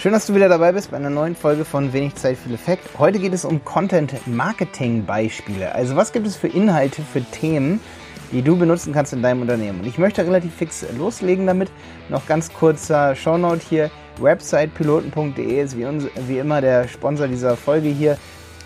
Schön, dass du wieder dabei bist bei einer neuen Folge von Wenig Zeit, viel Effekt. Heute geht es um Content-Marketing-Beispiele. Also was gibt es für Inhalte, für Themen, die du benutzen kannst in deinem Unternehmen? Und ich möchte relativ fix loslegen damit. Noch ganz kurzer Shownote hier. Websitepiloten.de ist wie, uns, wie immer der Sponsor dieser Folge hier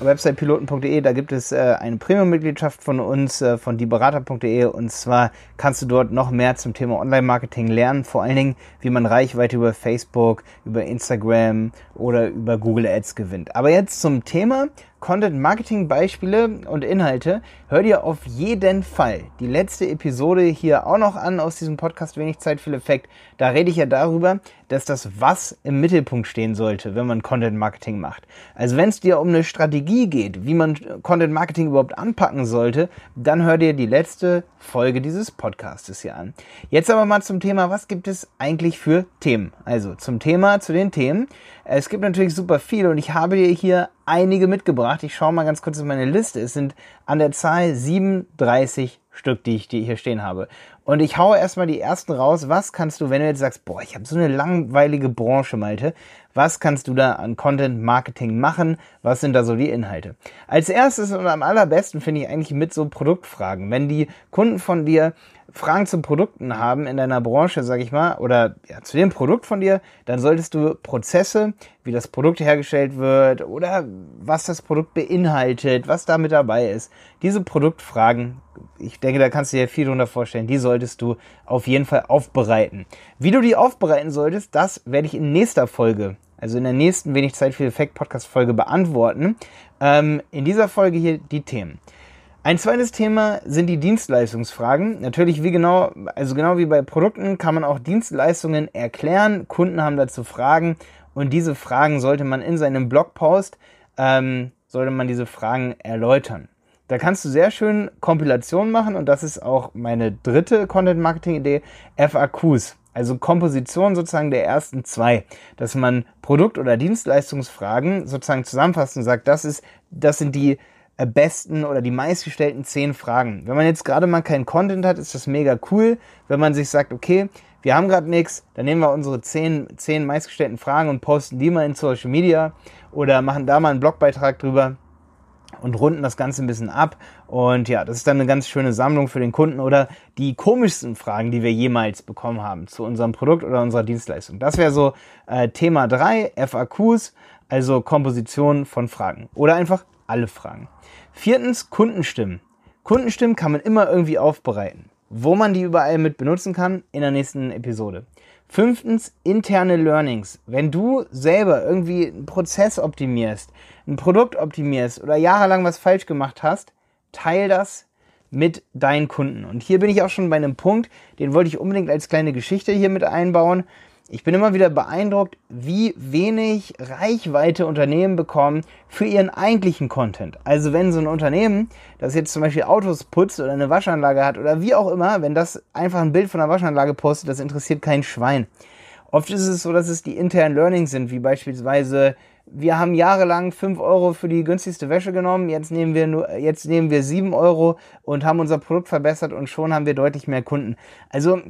websitepiloten.de, da gibt es äh, eine Premium-Mitgliedschaft von uns, äh, von dieberater.de und zwar kannst du dort noch mehr zum Thema Online-Marketing lernen, vor allen Dingen, wie man Reichweite über Facebook, über Instagram oder über Google Ads gewinnt. Aber jetzt zum Thema Content Marketing Beispiele und Inhalte. Hör dir auf jeden Fall die letzte Episode hier auch noch an aus diesem Podcast Wenig Zeit, viel Effekt. Da rede ich ja darüber, dass das Was im Mittelpunkt stehen sollte, wenn man Content Marketing macht. Also wenn es dir um eine Strategie geht, wie man Content Marketing überhaupt anpacken sollte, dann hör dir die letzte Folge dieses Podcastes hier an. Jetzt aber mal zum Thema, was gibt es eigentlich für Themen? Also zum Thema, zu den Themen. Es gibt natürlich super viel und ich habe dir hier einige mitgebracht. Ich schaue mal ganz kurz in meine Liste. Es sind an der Zahl 37 Stück, die ich hier stehen habe. Und ich haue erstmal die ersten raus. Was kannst du, wenn du jetzt sagst, boah, ich habe so eine langweilige Branche, Malte, was kannst du da an Content Marketing machen? Was sind da so die Inhalte? Als erstes und am allerbesten finde ich eigentlich mit so Produktfragen. Wenn die Kunden von dir Fragen zu Produkten haben in deiner Branche, sag ich mal, oder ja, zu dem Produkt von dir, dann solltest du Prozesse, wie das Produkt hergestellt wird oder was das Produkt beinhaltet, was da mit dabei ist. Diese Produktfragen, ich denke, da kannst du dir viel drunter vorstellen, die solltest du auf jeden Fall aufbereiten. Wie du die aufbereiten solltest, das werde ich in nächster Folge also in der nächsten wenig Zeit für Effekt Podcast Folge beantworten. Ähm, in dieser Folge hier die Themen. Ein zweites Thema sind die Dienstleistungsfragen. Natürlich, wie genau, also genau wie bei Produkten kann man auch Dienstleistungen erklären. Kunden haben dazu Fragen und diese Fragen sollte man in seinem Blogpost, ähm, sollte man diese Fragen erläutern. Da kannst du sehr schön Kompilationen machen und das ist auch meine dritte Content Marketing Idee, FAQs. Also Komposition sozusagen der ersten zwei, dass man Produkt- oder Dienstleistungsfragen sozusagen zusammenfasst und sagt, das ist, das sind die äh, besten oder die meistgestellten zehn Fragen. Wenn man jetzt gerade mal keinen Content hat, ist das mega cool. Wenn man sich sagt, okay, wir haben gerade nichts, dann nehmen wir unsere zehn, zehn meistgestellten Fragen und posten die mal in Social Media oder machen da mal einen Blogbeitrag drüber und runden das Ganze ein bisschen ab. Und ja, das ist dann eine ganz schöne Sammlung für den Kunden oder die komischsten Fragen, die wir jemals bekommen haben zu unserem Produkt oder unserer Dienstleistung. Das wäre so äh, Thema drei FAQs, also Komposition von Fragen oder einfach alle Fragen. Viertens, Kundenstimmen. Kundenstimmen kann man immer irgendwie aufbereiten. Wo man die überall mit benutzen kann, in der nächsten Episode. Fünftens, interne Learnings. Wenn du selber irgendwie einen Prozess optimierst, ein Produkt optimierst oder jahrelang was falsch gemacht hast, teil das mit deinen Kunden. Und hier bin ich auch schon bei einem Punkt, den wollte ich unbedingt als kleine Geschichte hier mit einbauen. Ich bin immer wieder beeindruckt, wie wenig Reichweite Unternehmen bekommen für ihren eigentlichen Content. Also wenn so ein Unternehmen, das jetzt zum Beispiel Autos putzt oder eine Waschanlage hat oder wie auch immer, wenn das einfach ein Bild von einer Waschanlage postet, das interessiert kein Schwein. Oft ist es so, dass es die internen Learnings sind, wie beispielsweise wir haben jahrelang 5 Euro für die günstigste Wäsche genommen, jetzt nehmen wir nur, jetzt nehmen wir 7 Euro und haben unser Produkt verbessert und schon haben wir deutlich mehr Kunden. Also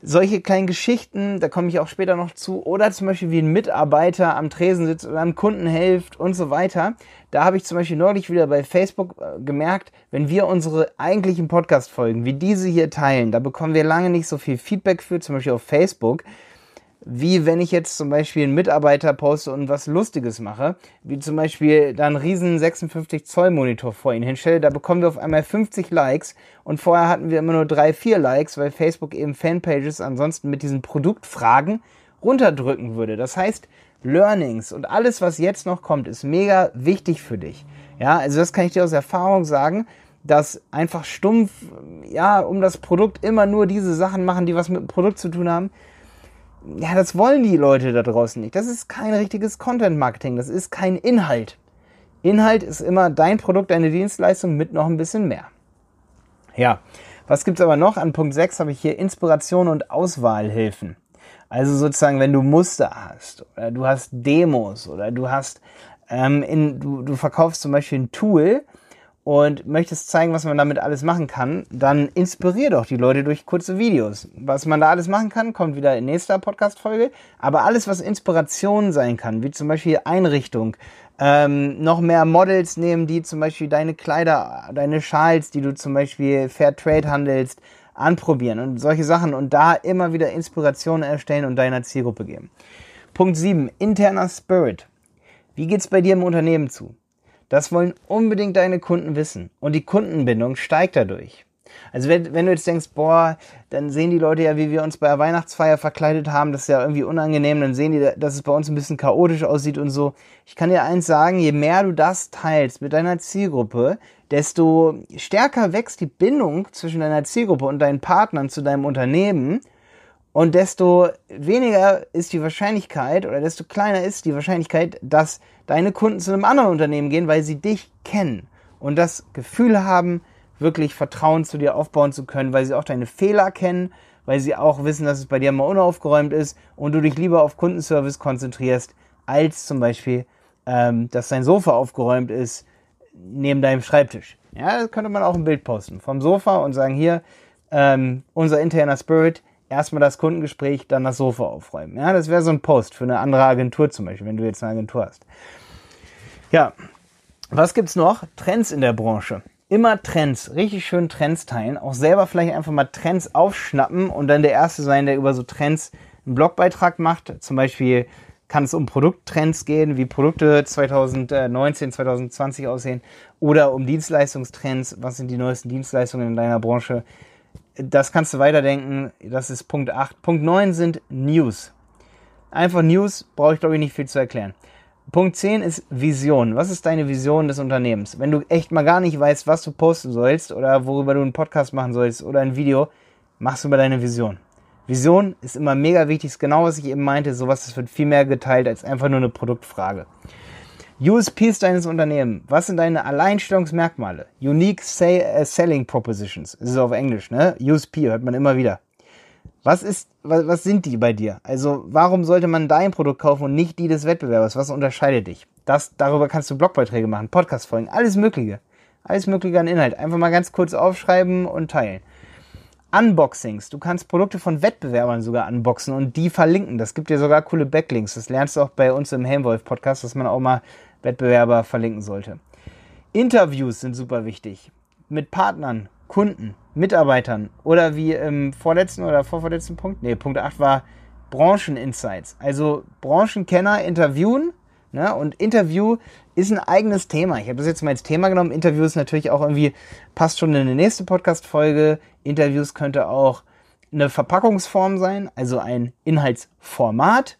solche kleinen Geschichten, da komme ich auch später noch zu, oder zum Beispiel wie ein Mitarbeiter am Tresen sitzt oder einem Kunden hilft und so weiter. Da habe ich zum Beispiel neulich wieder bei Facebook äh, gemerkt, wenn wir unsere eigentlichen Podcast-Folgen wie diese hier teilen, da bekommen wir lange nicht so viel Feedback für, zum Beispiel auf Facebook wie wenn ich jetzt zum Beispiel einen Mitarbeiter poste und was Lustiges mache, wie zum Beispiel da einen riesen 56 Zoll Monitor vor ihn hinstelle, da bekommen wir auf einmal 50 Likes und vorher hatten wir immer nur drei, vier Likes, weil Facebook eben Fanpages ansonsten mit diesen Produktfragen runterdrücken würde. Das heißt, Learnings und alles, was jetzt noch kommt, ist mega wichtig für dich. Ja, also das kann ich dir aus Erfahrung sagen, dass einfach stumpf, ja, um das Produkt immer nur diese Sachen machen, die was mit dem Produkt zu tun haben, ja, das wollen die Leute da draußen nicht. Das ist kein richtiges Content-Marketing. Das ist kein Inhalt. Inhalt ist immer dein Produkt, deine Dienstleistung mit noch ein bisschen mehr. Ja, was gibt's aber noch? An Punkt 6 habe ich hier Inspiration und Auswahlhilfen. Also sozusagen, wenn du Muster hast oder du hast Demos oder du hast ähm, in, du, du verkaufst zum Beispiel ein Tool und möchtest zeigen, was man damit alles machen kann, dann inspirier doch die Leute durch kurze Videos. Was man da alles machen kann, kommt wieder in nächster Podcast-Folge. Aber alles, was Inspiration sein kann, wie zum Beispiel Einrichtung, ähm, noch mehr Models nehmen, die zum Beispiel deine Kleider, deine Schals, die du zum Beispiel Fair Trade handelst, anprobieren und solche Sachen und da immer wieder Inspirationen erstellen und deiner Zielgruppe geben. Punkt 7. Interner Spirit. Wie geht's bei dir im Unternehmen zu? Das wollen unbedingt deine Kunden wissen. Und die Kundenbindung steigt dadurch. Also wenn, wenn du jetzt denkst, boah, dann sehen die Leute ja, wie wir uns bei der Weihnachtsfeier verkleidet haben, das ist ja irgendwie unangenehm, dann sehen die, dass es bei uns ein bisschen chaotisch aussieht und so. Ich kann dir eins sagen, je mehr du das teilst mit deiner Zielgruppe, desto stärker wächst die Bindung zwischen deiner Zielgruppe und deinen Partnern zu deinem Unternehmen und desto weniger ist die Wahrscheinlichkeit oder desto kleiner ist die Wahrscheinlichkeit, dass deine Kunden zu einem anderen Unternehmen gehen, weil sie dich kennen und das Gefühl haben, wirklich Vertrauen zu dir aufbauen zu können, weil sie auch deine Fehler kennen, weil sie auch wissen, dass es bei dir mal unaufgeräumt ist und du dich lieber auf Kundenservice konzentrierst, als zum Beispiel, ähm, dass dein Sofa aufgeräumt ist neben deinem Schreibtisch. Ja, das könnte man auch ein Bild posten vom Sofa und sagen, hier, ähm, unser interner Spirit, erstmal das Kundengespräch, dann das Sofa aufräumen. Ja, das wäre so ein Post für eine andere Agentur zum Beispiel, wenn du jetzt eine Agentur hast. Ja, was gibt's noch? Trends in der Branche. Immer Trends, richtig schön Trends teilen. Auch selber vielleicht einfach mal Trends aufschnappen und dann der Erste sein, der über so Trends einen Blogbeitrag macht. Zum Beispiel kann es um Produkttrends gehen, wie Produkte 2019, 2020 aussehen oder um Dienstleistungstrends. Was sind die neuesten Dienstleistungen in deiner Branche? Das kannst du weiterdenken. Das ist Punkt 8. Punkt 9 sind News. Einfach News, brauche ich glaube ich nicht viel zu erklären. Punkt 10 ist Vision. Was ist deine Vision des Unternehmens? Wenn du echt mal gar nicht weißt, was du posten sollst oder worüber du einen Podcast machen sollst oder ein Video, machst du über deine Vision. Vision ist immer mega wichtig, ist genau was ich eben meinte, sowas das wird viel mehr geteilt als einfach nur eine Produktfrage. USPs deines Unternehmens. Was sind deine Alleinstellungsmerkmale? Unique uh, Selling Propositions. Das ist auf Englisch, ne? USP hört man immer wieder. Was ist, was, was sind die bei dir? Also, warum sollte man dein Produkt kaufen und nicht die des Wettbewerbers? Was unterscheidet dich? Das, darüber kannst du Blogbeiträge machen, Podcast-Folgen, alles Mögliche. Alles Mögliche an Inhalt. Einfach mal ganz kurz aufschreiben und teilen. Unboxings. Du kannst Produkte von Wettbewerbern sogar unboxen und die verlinken. Das gibt dir sogar coole Backlinks. Das lernst du auch bei uns im Helmwolf Podcast, dass man auch mal Wettbewerber verlinken sollte. Interviews sind super wichtig. Mit Partnern, Kunden, Mitarbeitern oder wie im vorletzten oder vorvorletzten Punkt, nee, Punkt 8 war Brancheninsights. Also Branchenkenner interviewen. Ne? Und Interview ist ein eigenes Thema. Ich habe das jetzt mal als Thema genommen. Interview ist natürlich auch irgendwie, passt schon in eine nächste Podcast-Folge. Interviews könnte auch eine Verpackungsform sein, also ein Inhaltsformat.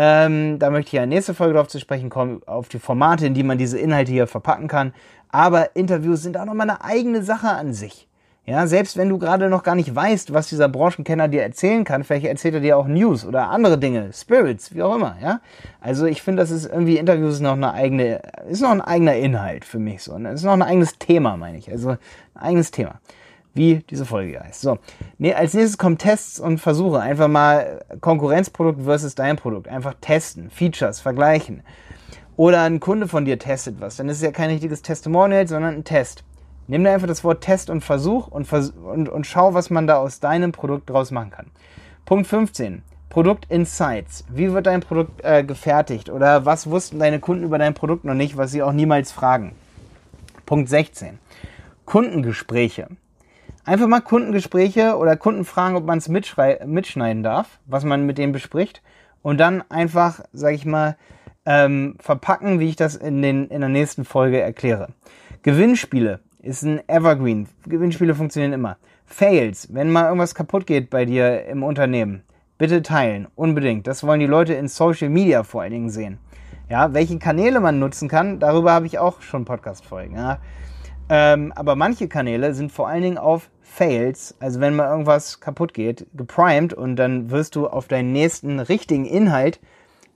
Ähm, da möchte ich ja in der nächsten Folge darauf zu sprechen kommen, auf die Formate, in die man diese Inhalte hier verpacken kann. Aber Interviews sind auch nochmal eine eigene Sache an sich. Ja, selbst wenn du gerade noch gar nicht weißt, was dieser Branchenkenner dir erzählen kann, vielleicht erzählt er dir auch News oder andere Dinge, Spirits, wie auch immer, ja. Also ich finde, das ist irgendwie Interviews noch eine eigene, ist noch ein eigener Inhalt für mich so. Ne? Ist noch ein eigenes Thema, meine ich. Also ein eigenes Thema wie diese Folge heißt. So, nee, als nächstes kommen Tests und Versuche. Einfach mal Konkurrenzprodukt versus dein Produkt. Einfach testen, Features, vergleichen. Oder ein Kunde von dir testet was. Dann ist es ja kein richtiges Testimonial, sondern ein Test. Nimm da einfach das Wort Test und Versuch und, vers und, und schau, was man da aus deinem Produkt draus machen kann. Punkt 15. Produkt Insights. Wie wird dein Produkt äh, gefertigt? Oder was wussten deine Kunden über dein Produkt noch nicht, was sie auch niemals fragen? Punkt 16. Kundengespräche. Einfach mal Kundengespräche oder Kunden fragen, ob man es mitschneiden darf, was man mit denen bespricht. Und dann einfach, sag ich mal, ähm, verpacken, wie ich das in, den, in der nächsten Folge erkläre. Gewinnspiele ist ein Evergreen. Gewinnspiele funktionieren immer. Fails, wenn mal irgendwas kaputt geht bei dir im Unternehmen, bitte teilen, unbedingt. Das wollen die Leute in Social Media vor allen Dingen sehen. Ja, welche Kanäle man nutzen kann, darüber habe ich auch schon Podcast-Folgen. Ja. Ähm, aber manche Kanäle sind vor allen Dingen auf Fails, also wenn mal irgendwas kaputt geht, geprimed und dann wirst du auf deinen nächsten richtigen Inhalt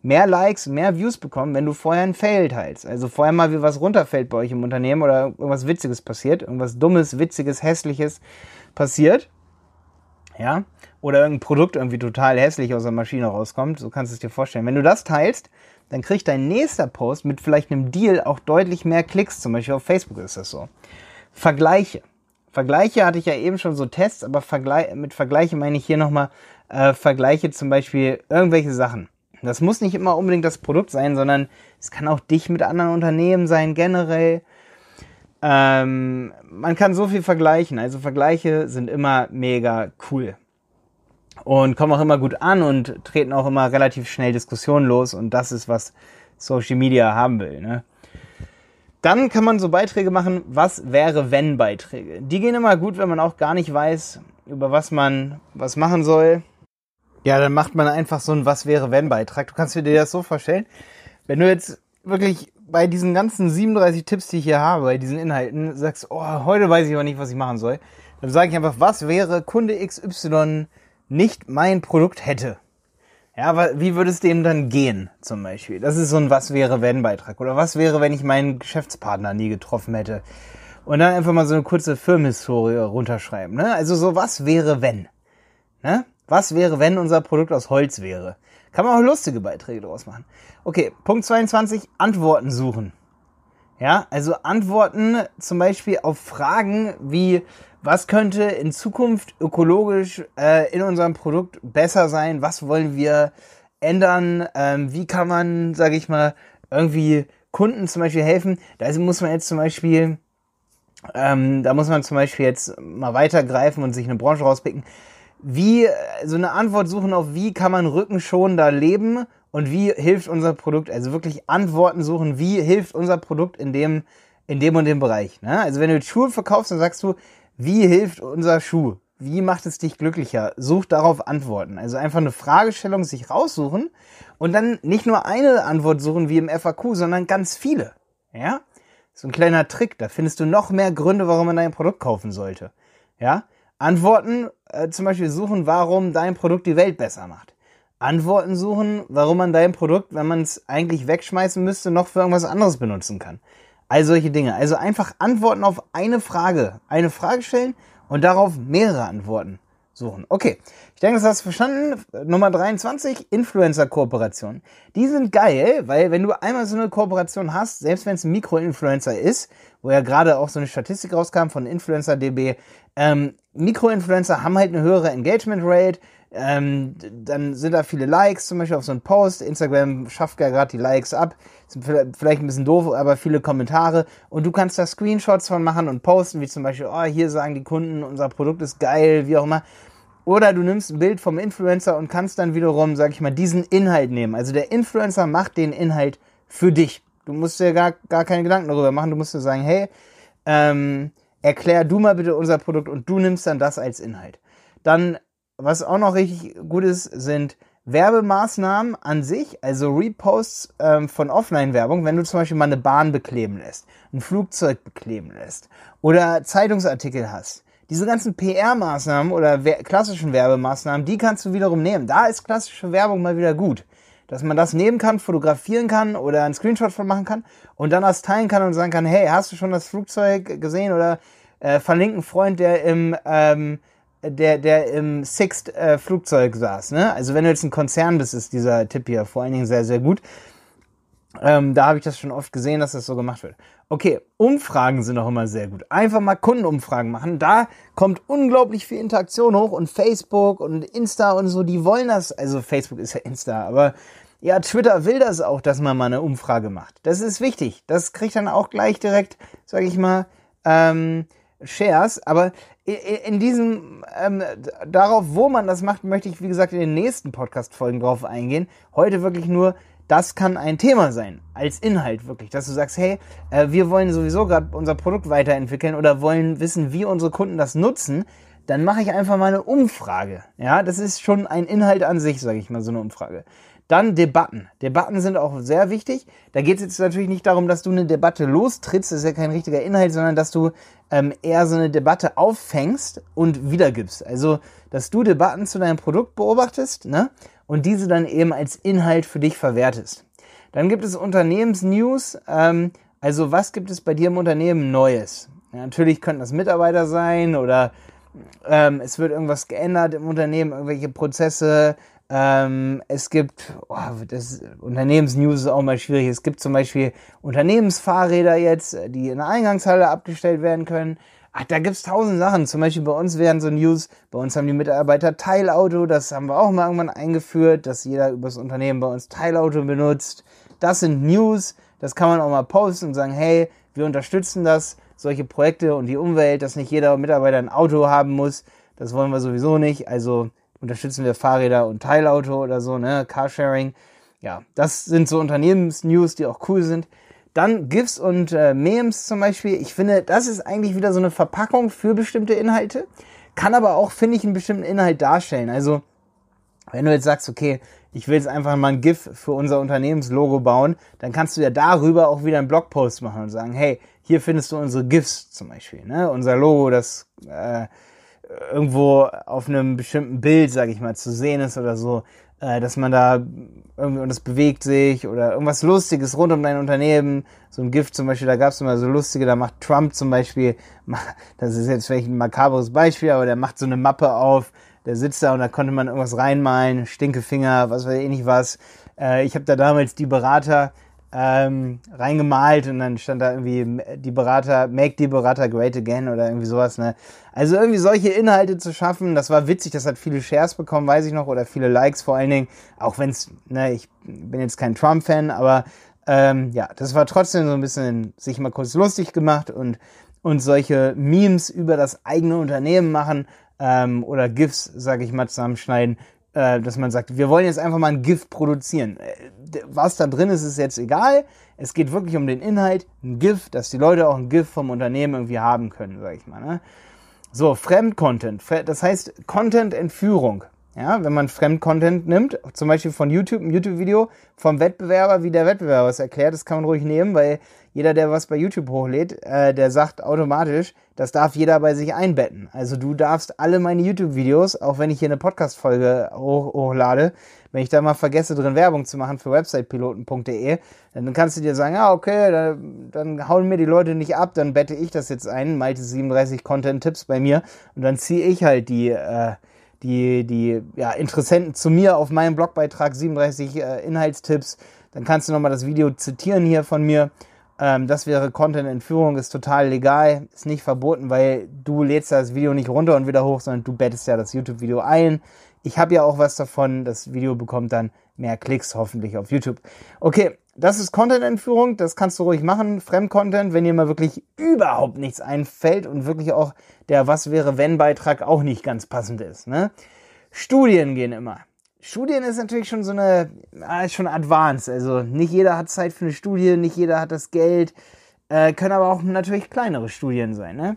mehr Likes, mehr Views bekommen, wenn du vorher ein Fail teilst. Also vorher mal wie was runterfällt bei euch im Unternehmen oder irgendwas Witziges passiert, irgendwas Dummes, Witziges, Hässliches passiert. Ja, oder irgendein Produkt irgendwie total hässlich aus der Maschine rauskommt, so kannst du es dir vorstellen. Wenn du das teilst, dann kriegt dein nächster Post mit vielleicht einem Deal auch deutlich mehr Klicks, zum Beispiel auf Facebook ist das so. Vergleiche. Vergleiche hatte ich ja eben schon so Tests, aber Vergleich, mit Vergleiche meine ich hier nochmal äh, Vergleiche zum Beispiel irgendwelche Sachen. Das muss nicht immer unbedingt das Produkt sein, sondern es kann auch dich mit anderen Unternehmen sein, generell. Ähm, man kann so viel vergleichen. Also Vergleiche sind immer mega cool. Und kommen auch immer gut an und treten auch immer relativ schnell Diskussionen los. Und das ist, was Social Media haben will. Ne? Dann kann man so Beiträge machen, was wäre wenn Beiträge. Die gehen immer gut, wenn man auch gar nicht weiß, über was man was machen soll. Ja, dann macht man einfach so ein Was wäre wenn Beitrag. Du kannst dir das so vorstellen, wenn du jetzt wirklich bei diesen ganzen 37 Tipps, die ich hier habe, bei diesen Inhalten, sagst, oh, heute weiß ich aber nicht, was ich machen soll, dann sage ich einfach, was wäre Kunde XY nicht mein Produkt hätte. Ja, aber wie würde es dem dann gehen, zum Beispiel? Das ist so ein Was wäre wenn Beitrag. Oder was wäre, wenn ich meinen Geschäftspartner nie getroffen hätte? Und dann einfach mal so eine kurze Firmenhistorie runterschreiben. Ne? Also so, was wäre wenn? Ne? Was wäre, wenn unser Produkt aus Holz wäre? Kann man auch lustige Beiträge daraus machen. Okay, Punkt 22, Antworten suchen. Ja, also Antworten zum Beispiel auf Fragen wie, was könnte in Zukunft ökologisch äh, in unserem Produkt besser sein? Was wollen wir ändern? Ähm, wie kann man, sage ich mal, irgendwie Kunden zum Beispiel helfen? Da muss man jetzt zum Beispiel, ähm, da muss man zum Beispiel jetzt mal weitergreifen und sich eine Branche rauspicken wie so eine Antwort suchen auf wie kann man rückenschonender leben und wie hilft unser Produkt, also wirklich Antworten suchen, wie hilft unser Produkt in dem in dem und dem Bereich. Ne? Also wenn du Schuhe verkaufst, dann sagst du, wie hilft unser Schuh? Wie macht es dich glücklicher? Such darauf Antworten. Also einfach eine Fragestellung sich raussuchen und dann nicht nur eine Antwort suchen wie im FAQ, sondern ganz viele. Ja? So ein kleiner Trick. Da findest du noch mehr Gründe, warum man dein Produkt kaufen sollte. Ja? Antworten äh, zum Beispiel suchen, warum dein Produkt die Welt besser macht. Antworten suchen, warum man dein Produkt, wenn man es eigentlich wegschmeißen müsste, noch für irgendwas anderes benutzen kann. All solche Dinge. Also einfach Antworten auf eine Frage. Eine Frage stellen und darauf mehrere Antworten suchen. Okay, ich denke, das hast du verstanden. Nummer 23, Influencer-Kooperation. Die sind geil, weil wenn du einmal so eine Kooperation hast, selbst wenn es ein Mikroinfluencer ist, wo ja gerade auch so eine Statistik rauskam von InfluencerDB, ähm, Mikroinfluencer haben halt eine höhere Engagement Rate, ähm, dann sind da viele Likes, zum Beispiel auf so einen Post. Instagram schafft ja gerade die Likes ab. Sind vielleicht ein bisschen doof, aber viele Kommentare. Und du kannst da Screenshots von machen und posten, wie zum Beispiel, oh, hier sagen die Kunden, unser Produkt ist geil, wie auch immer. Oder du nimmst ein Bild vom Influencer und kannst dann wiederum, sag ich mal, diesen Inhalt nehmen. Also der Influencer macht den Inhalt für dich. Du musst dir gar, gar keine Gedanken darüber machen. Du musst dir sagen, hey, ähm, erklär du mal bitte unser Produkt und du nimmst dann das als Inhalt. Dann was auch noch richtig gut ist, sind Werbemaßnahmen an sich, also Reposts ähm, von Offline-Werbung, wenn du zum Beispiel mal eine Bahn bekleben lässt, ein Flugzeug bekleben lässt oder Zeitungsartikel hast. Diese ganzen PR-Maßnahmen oder klassischen Werbemaßnahmen, die kannst du wiederum nehmen. Da ist klassische Werbung mal wieder gut. Dass man das nehmen kann, fotografieren kann oder einen Screenshot von machen kann und dann das teilen kann und sagen kann, hey, hast du schon das Flugzeug gesehen oder äh, verlinken Freund, der im ähm, der, der im Sixt äh, Flugzeug saß. Ne? Also wenn du jetzt ein Konzern bist, ist dieser Tipp hier vor allen Dingen sehr, sehr gut. Ähm, da habe ich das schon oft gesehen, dass das so gemacht wird. Okay, Umfragen sind auch immer sehr gut. Einfach mal Kundenumfragen machen. Da kommt unglaublich viel Interaktion hoch und Facebook und Insta und so, die wollen das. Also Facebook ist ja Insta, aber ja, Twitter will das auch, dass man mal eine Umfrage macht. Das ist wichtig. Das kriegt dann auch gleich direkt, sag ich mal, ähm, Shares. Aber in diesem, ähm, darauf, wo man das macht, möchte ich, wie gesagt, in den nächsten Podcast-Folgen drauf eingehen. Heute wirklich nur, das kann ein Thema sein, als Inhalt wirklich, dass du sagst, hey, äh, wir wollen sowieso gerade unser Produkt weiterentwickeln oder wollen wissen, wie unsere Kunden das nutzen, dann mache ich einfach mal eine Umfrage. Ja, das ist schon ein Inhalt an sich, sage ich mal, so eine Umfrage. Dann Debatten. Debatten sind auch sehr wichtig. Da geht es jetzt natürlich nicht darum, dass du eine Debatte lostrittst, das ist ja kein richtiger Inhalt, sondern dass du ähm, eher so eine Debatte auffängst und wiedergibst. Also, dass du Debatten zu deinem Produkt beobachtest ne? Und diese dann eben als Inhalt für dich verwertest. Dann gibt es Unternehmensnews. Ähm, also, was gibt es bei dir im Unternehmen Neues? Ja, natürlich könnten das Mitarbeiter sein oder ähm, es wird irgendwas geändert im Unternehmen, irgendwelche Prozesse, Ähm, es gibt, oh, das Unternehmensnews ist auch mal schwierig. Es gibt zum Beispiel Unternehmensfahrräder jetzt, die in der Eingangshalle abgestellt werden können. Ach, da gibt's tausend Sachen. Zum Beispiel bei uns werden so News, bei uns haben die Mitarbeiter Teilauto, das haben wir auch mal irgendwann eingeführt, dass jeder übers Unternehmen bei uns Teilauto benutzt. Das sind News, das kann man auch mal posten und sagen, hey, wir unterstützen das, solche Projekte und die Umwelt, dass nicht jeder Mitarbeiter ein Auto haben muss. Das wollen wir sowieso nicht. Also unterstützen wir Fahrräder und Teilauto oder so, ne? Carsharing. Ja, das sind so Unternehmensnews, die auch cool sind. Dann GIFs und äh, Memes zum Beispiel. Ich finde, das ist eigentlich wieder so eine Verpackung für bestimmte Inhalte. Kann aber auch, finde ich, einen bestimmten Inhalt darstellen. Also, wenn du jetzt sagst, okay, ich will jetzt einfach mal ein GIF für unser Unternehmenslogo bauen, dann kannst du ja darüber auch wieder einen Blogpost machen und sagen, hey, hier findest du unsere GIFs zum Beispiel, ne? Unser Logo, das äh, irgendwo auf einem bestimmten Bild, sag ich mal, zu sehen ist oder so, äh, dass man da irgendwie und es bewegt sich oder irgendwas Lustiges rund um dein Unternehmen. So ein Gift zum Beispiel, da gab es immer so lustige, da macht Trump zum Beispiel, das ist jetzt vielleicht ein makabres Beispiel, aber der macht so eine Mappe auf, der sitzt da und da konnte man irgendwas reinmalen, Stinkefinger, was weiß ich nicht was. Äh, ich habe da damals die Berater ähm, reingemalt und dann stand da irgendwie die Berater, make die Berater great again oder irgendwie sowas, ne? Also irgendwie solche Inhalte zu schaffen, das war witzig, das hat viele Shares bekommen, weiß ich noch, oder viele Likes vor allen Dingen, auch wenn's, ne, ich bin jetzt kein Trump-Fan, aber ähm, ja, das war trotzdem so ein bisschen sich mal kurz lustig gemacht und, und solche Memes über das eigene Unternehmen machen ähm, oder GIFs, sage ich mal, zusammenschneiden, äh, dass man sagt, wir wollen jetzt einfach mal ein GIF produzieren. Äh, was da drin ist, ist jetzt egal. Es geht wirklich um den Inhalt, ein GIF, dass die Leute auch ein GIF vom Unternehmen irgendwie haben können, sag ich mal. Ne? So, Fremdcontent. Das heißt Content-Entführung. Ja, wenn man Fremdcontent nimmt, zum Beispiel von YouTube, ein YouTube-Video vom Wettbewerber, wie der Wettbewerber es erklärt, das kann man ruhig nehmen, weil jeder, der was bei YouTube hochlädt, äh, der sagt automatisch, das darf jeder bei sich einbetten. Also du darfst alle meine YouTube-Videos, auch wenn ich hier eine Podcast-Folge hoch, hochlade, wenn ich da mal vergesse, drin Werbung zu machen für websitepiloten.de, dann kannst du dir sagen, ja, okay, dann, dann hauen mir die Leute nicht ab, dann bette ich das jetzt ein, Malte 37 Content-Tipps bei mir und dann ziehe ich halt die, äh, die, die ja, Interessenten zu mir auf meinem Blogbeitrag 37 äh, Inhaltstipps. Dann kannst du nochmal das Video zitieren hier von mir. Ähm, das wäre Content-Entführung, ist total legal, ist nicht verboten, weil du lädst das Video nicht runter und wieder hoch, sondern du bettest ja das YouTube-Video ein. Ich habe ja auch was davon. Das Video bekommt dann mehr Klicks hoffentlich auf YouTube. Okay, das ist Content-Entführung. Das kannst du ruhig machen. Fremdcontent, wenn dir mal wirklich überhaupt nichts einfällt und wirklich auch der Was wäre wenn Beitrag auch nicht ganz passend ist. Ne? Studien gehen immer. Studien ist natürlich schon so eine, ist schon advanced. Also nicht jeder hat Zeit für eine Studie, nicht jeder hat das Geld. Äh, können aber auch natürlich kleinere Studien sein. Ne?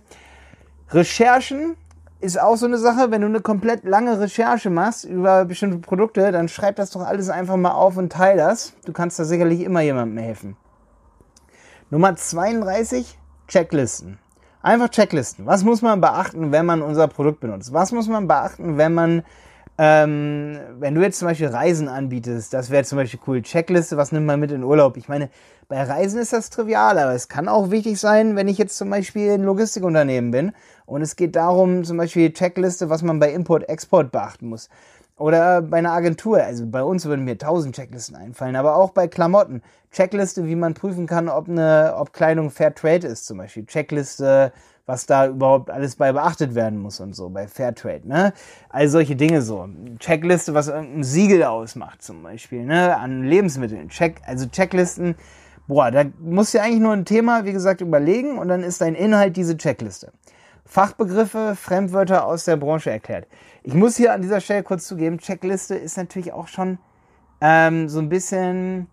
Recherchen ist auch so eine Sache, wenn du eine komplett lange Recherche machst über bestimmte Produkte, dann schreib das doch alles einfach mal auf und teil das. Du kannst da sicherlich immer jemandem helfen. Nummer 32, Checklisten. Einfach Checklisten. Was muss man beachten, wenn man unser Produkt benutzt? Was muss man beachten, wenn man, ähm, wenn du jetzt zum Beispiel Reisen anbietest? Das wäre zum Beispiel cool. Checkliste, was nimmt man mit in Urlaub? Ich meine, bei Reisen ist das trivial, aber es kann auch wichtig sein, wenn ich jetzt zum Beispiel ein Logistikunternehmen bin und es geht darum, zum Beispiel Checkliste, was man bei Import-Export beachten muss. Oder bei einer Agentur, also bei uns würden mir tausend Checklisten einfallen, aber auch bei Klamotten. Checkliste, wie man prüfen kann, ob eine, ob Kleidung Fair Trade ist, zum Beispiel. Checkliste, was da überhaupt alles bei beachtet werden muss und so, bei Fairtrade, ne? All solche Dinge so. Checkliste, was irgendein Siegel ausmacht, zum Beispiel, ne? An Lebensmitteln. Check, also Checklisten, boah, da musst du eigentlich nur ein Thema, wie gesagt, überlegen und dann ist dein Inhalt diese Checkliste. Fachbegriffe, Fremdwörter aus der Branche erklärt. Ich muss hier an dieser Stelle kurz zugeben, Checkliste ist natürlich auch schon ähm, so ein bisschen,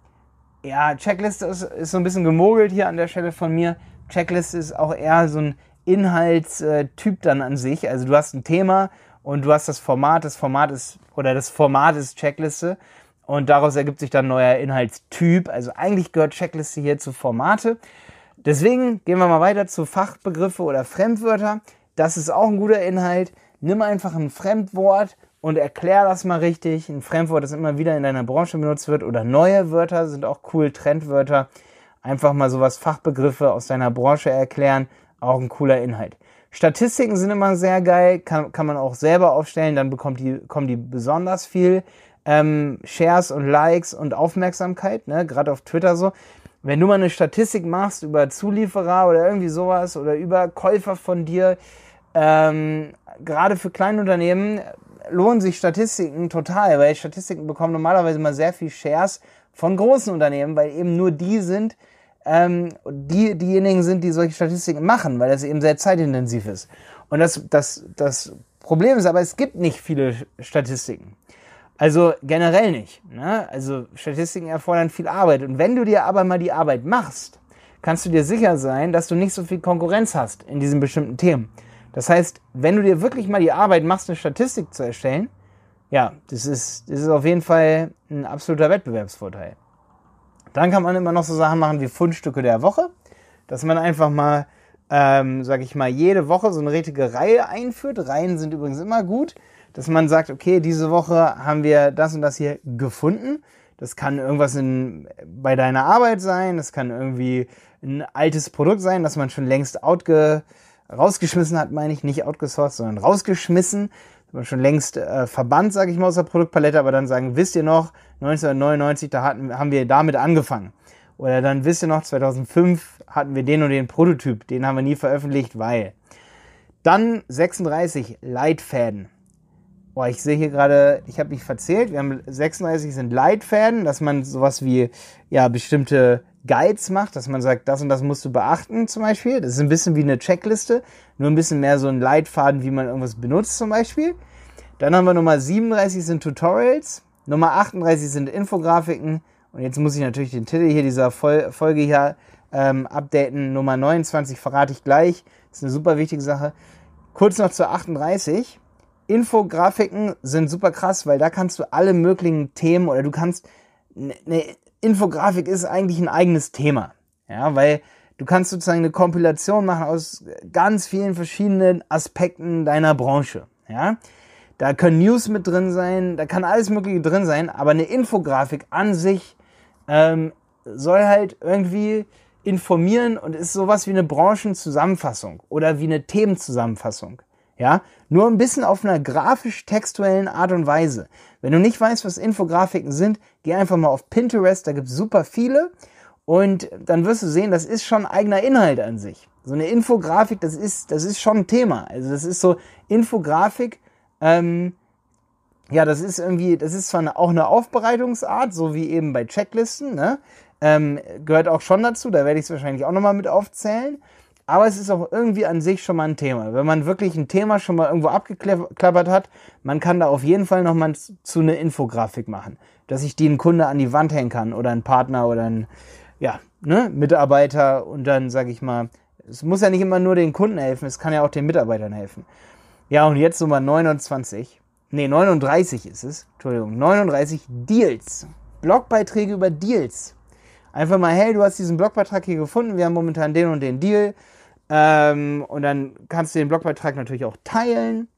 ja, Checkliste ist, ist so ein bisschen gemogelt hier an der Stelle von mir. Checkliste ist auch eher so ein Inhaltstyp dann an sich. Also du hast ein Thema und du hast das Format, das Format ist, oder das Format ist Checkliste und daraus ergibt sich dann neuer Inhaltstyp. Also eigentlich gehört Checkliste hier zu Formate. Deswegen gehen wir mal weiter zu Fachbegriffe oder Fremdwörter. Das ist auch ein guter Inhalt. Nimm einfach ein Fremdwort und erklär das mal richtig. Ein Fremdwort, das immer wieder in deiner Branche benutzt wird oder neue Wörter sind auch cool, Trendwörter. Einfach mal sowas Fachbegriffe aus deiner Branche erklären. Auch ein cooler Inhalt. Statistiken sind immer sehr geil, kann, kann man auch selber aufstellen, dann bekommt die, kommen die besonders viel ähm, Shares und Likes und Aufmerksamkeit, ne? gerade auf Twitter so. Wenn du mal eine Statistik machst über Zulieferer oder irgendwie sowas oder über Käufer von dir, ähm, gerade für kleine Unternehmen lohnen sich Statistiken total, weil Statistiken bekommen normalerweise mal sehr viel Shares von großen Unternehmen, weil eben nur die sind, ähm, die diejenigen sind, die solche Statistiken machen, weil das eben sehr zeitintensiv ist. Und das, das, das Problem ist aber, es gibt nicht viele Statistiken. Also generell nicht. Ne? Also Statistiken erfordern viel Arbeit. Und wenn du dir aber mal die Arbeit machst, kannst du dir sicher sein, dass du nicht so viel Konkurrenz hast in diesen bestimmten Themen. Das heißt, wenn du dir wirklich mal die Arbeit machst, eine Statistik zu erstellen, ja, das ist, das ist auf jeden Fall ein absoluter Wettbewerbsvorteil. Dann kann man immer noch so Sachen machen wie Fundstücke der Woche, dass man einfach mal, ähm, sag ich mal, jede Woche so eine richtige Reihe einführt. Reihen sind übrigens immer gut, dass man sagt, okay, diese Woche haben wir das und das hier gefunden. Das kann irgendwas in, bei deiner Arbeit sein, das kann irgendwie ein altes Produkt sein, das man schon längst outge, rausgeschmissen hat, meine ich, nicht outgesourced, sondern rausgeschmissen wir schon längst äh, verbannt, sage ich mal, aus der Produktpalette, aber dann sagen, wisst ihr noch, 1999, da hatten, haben wir damit angefangen. Oder dann wisst ihr noch, 2005 hatten wir den und den Prototyp, den haben wir nie veröffentlicht, weil. Dann 36 Leitfäden. Boah, ich sehe hier gerade, ich habe mich verzählt, wir haben 36 sind Leitfäden, dass man sowas wie ja bestimmte Guides macht, dass man sagt, das und das musst du beachten zum Beispiel. Das ist ein bisschen wie eine Checkliste, nur ein bisschen mehr so ein Leitfaden, wie man irgendwas benutzt zum Beispiel. Dann haben wir Nummer 37 sind Tutorials, Nummer 38 sind Infografiken und jetzt muss ich natürlich den Titel hier dieser Folge hier ähm, updaten. Nummer 29 verrate ich gleich, das ist eine super wichtige Sache. Kurz noch zur 38. Infografiken sind super krass, weil da kannst du alle möglichen Themen oder du kannst eine Infografik ist eigentlich ein eigenes Thema. Ja, weil du kannst sozusagen eine Kompilation machen aus ganz vielen verschiedenen Aspekten deiner Branche. Ja, da können News mit drin sein, da kann alles Mögliche drin sein, aber eine Infografik an sich ähm, soll halt irgendwie informieren und ist sowas wie eine Branchenzusammenfassung oder wie eine Themenzusammenfassung. Ja, nur ein bisschen auf einer grafisch-textuellen Art und Weise. Wenn du nicht weißt, was Infografiken sind, geh einfach mal auf Pinterest, da gibt es super viele und dann wirst du sehen, das ist schon eigener Inhalt an sich. So eine Infografik, das ist, das ist schon ein Thema. Also das ist so Infografik, ähm, ja, das ist irgendwie, das ist zwar eine, auch eine Aufbereitungsart, so wie eben bei Checklisten, ne? Ähm, gehört auch schon dazu, da werde ich es wahrscheinlich auch nochmal mit aufzählen. Aber es ist auch irgendwie an sich schon mal ein Thema. Wenn man wirklich ein Thema schon mal irgendwo abgeklappert hat, man kann da auf jeden Fall nochmal zu einer Infografik machen, dass ich die ein Kunde an die Wand hängen kann oder ein Partner oder ein ja, ne, Mitarbeiter und dann sage ich mal, es muss ja nicht immer nur den Kunden helfen, es kann ja auch den Mitarbeitern helfen. Ja, und jetzt Nummer 29. Nee, 39 ist es. Entschuldigung, 39 Deals. Blogbeiträge über Deals. Einfach mal, hey, du hast diesen Blogbeitrag hier gefunden, wir haben momentan den und den Deal. Ähm, und dann kannst du den Blogbeitrag natürlich auch teilen.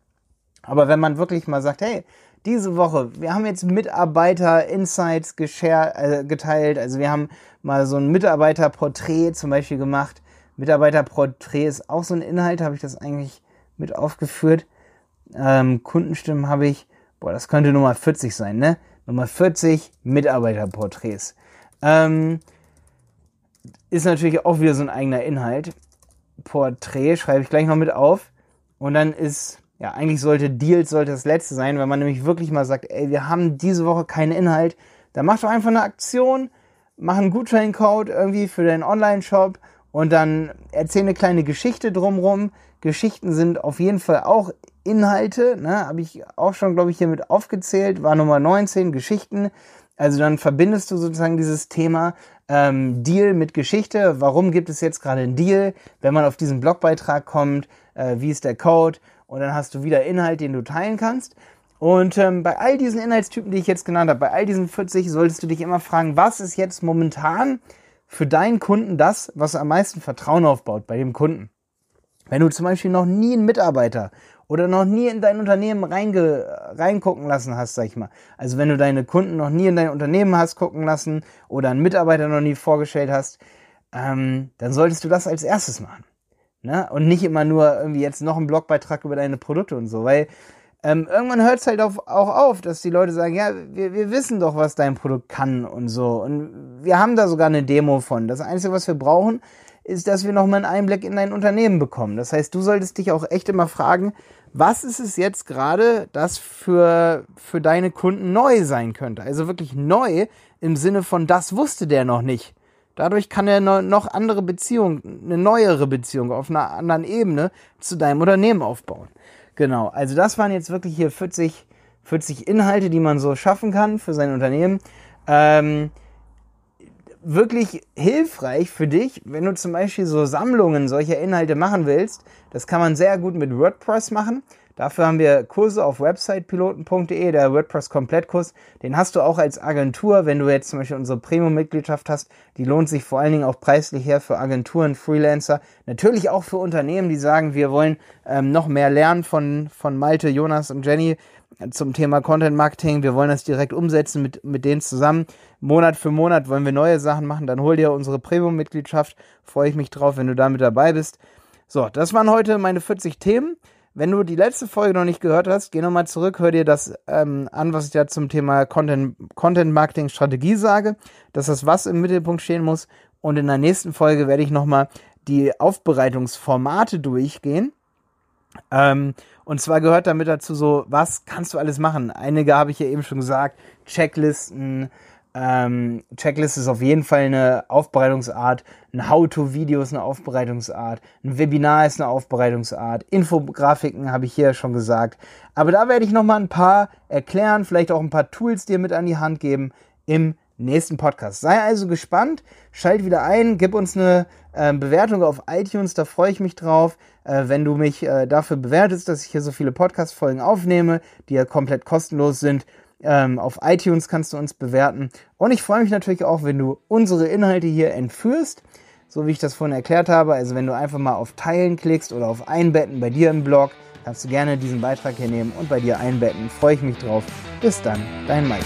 Aber wenn man wirklich mal sagt, hey, diese Woche, wir haben jetzt Mitarbeiter-Insights äh, geteilt. Also wir haben mal so ein Mitarbeiterporträt zum Beispiel gemacht. Mitarbeiterporträt ist auch so ein Inhalt, habe ich das eigentlich mit aufgeführt. Ähm, Kundenstimmen habe ich, boah, das könnte Nummer 40 sein, ne? Nummer 40 Mitarbeiterporträts. Ähm, ist natürlich auch wieder so ein eigener Inhalt. Porträt schreibe ich gleich noch mit auf. Und dann ist, ja, eigentlich sollte Deals sollte das letzte sein, wenn man nämlich wirklich mal sagt, ey, wir haben diese Woche keinen Inhalt. Dann mach doch einfach eine Aktion, mach einen Gutscheincode irgendwie für deinen Online-Shop und dann erzähl eine kleine Geschichte drumrum. Geschichten sind auf jeden Fall auch Inhalte, ne? Habe ich auch schon, glaube ich, hier mit aufgezählt. War Nummer 19, Geschichten. Also dann verbindest du sozusagen dieses Thema ähm, Deal mit Geschichte. Warum gibt es jetzt gerade einen Deal? Wenn man auf diesen Blogbeitrag kommt, äh, wie ist der Code? Und dann hast du wieder Inhalt, den du teilen kannst. Und ähm, bei all diesen Inhaltstypen, die ich jetzt genannt habe, bei all diesen 40, solltest du dich immer fragen, was ist jetzt momentan für deinen Kunden das, was am meisten Vertrauen aufbaut bei dem Kunden? Wenn du zum Beispiel noch nie einen Mitarbeiter oder noch nie in dein Unternehmen reinge reingucken lassen hast, sag ich mal. Also wenn du deine Kunden noch nie in dein Unternehmen hast gucken lassen oder einen Mitarbeiter noch nie vorgestellt hast, ähm, dann solltest du das als erstes machen. Ne? Und nicht immer nur irgendwie jetzt noch einen Blogbeitrag über deine Produkte und so, weil ähm, irgendwann hört es halt auf, auch auf, dass die Leute sagen, ja, wir, wir wissen doch, was dein Produkt kann und so. Und wir haben da sogar eine Demo von. Das Einzige, was wir brauchen, ist, dass wir nochmal einen Einblick in dein Unternehmen bekommen. Das heißt, du solltest dich auch echt immer fragen, was ist es jetzt gerade, das für, für deine Kunden neu sein könnte? Also wirklich neu im Sinne von, das wusste der noch nicht. Dadurch kann er noch andere Beziehungen, eine neuere Beziehung auf einer anderen Ebene zu deinem Unternehmen aufbauen. Genau, also das waren jetzt wirklich hier 40, 40 Inhalte, die man so schaffen kann für sein Unternehmen. Ähm, wirklich hilfreich für dich, wenn du zum Beispiel so Sammlungen solcher Inhalte machen willst. Das kann man sehr gut mit WordPress machen. Dafür haben wir Kurse auf websitepiloten.de, der WordPress-Komplettkurs. Den hast du auch als Agentur, wenn du jetzt zum Beispiel unsere Premium-Mitgliedschaft hast. Die lohnt sich vor allen Dingen auch preislich her für Agenturen, Freelancer. Natürlich auch für Unternehmen, die sagen, wir wollen ähm, noch mehr lernen von, von Malte, Jonas und Jenny zum Thema Content Marketing. Wir wollen das direkt umsetzen mit, mit denen zusammen. Monat für Monat wollen wir neue Sachen machen. Dann hol dir unsere Premium-Mitgliedschaft. Freue ich mich drauf, wenn du da mit dabei bist. So, das waren heute meine 40 Themen. Wenn du die letzte Folge noch nicht gehört hast, geh nochmal zurück, hör dir das ähm, an, was ich da zum Thema Content, Content Marketing Strategie sage, dass das was im Mittelpunkt stehen muss. Und in der nächsten Folge werde ich nochmal die Aufbereitungsformate durchgehen. Ähm, und zwar gehört damit dazu so, was kannst du alles machen? Einige habe ich ja eben schon gesagt, Checklisten, ähm, Checklist ist auf jeden Fall eine Aufbereitungsart. Ein How-to-Video ist eine Aufbereitungsart. Ein Webinar ist eine Aufbereitungsart. Infografiken habe ich hier schon gesagt. Aber da werde ich nochmal ein paar erklären, vielleicht auch ein paar Tools dir mit an die Hand geben im nächsten Podcast. Sei also gespannt, schalt wieder ein, gib uns eine äh, Bewertung auf iTunes, da freue ich mich drauf, äh, wenn du mich äh, dafür bewertest, dass ich hier so viele Podcast-Folgen aufnehme, die ja komplett kostenlos sind ähm, auf iTunes kannst du uns bewerten. Und ich freue mich natürlich auch, wenn du unsere Inhalte hier entführst, so wie ich das vorhin erklärt habe. Also wenn du einfach mal auf Teilen klickst oder auf Einbetten bei dir im Blog, kannst du gerne diesen Beitrag hier nehmen und bei dir einbetten. Freue ich mich drauf. Bis dann, dein Mike.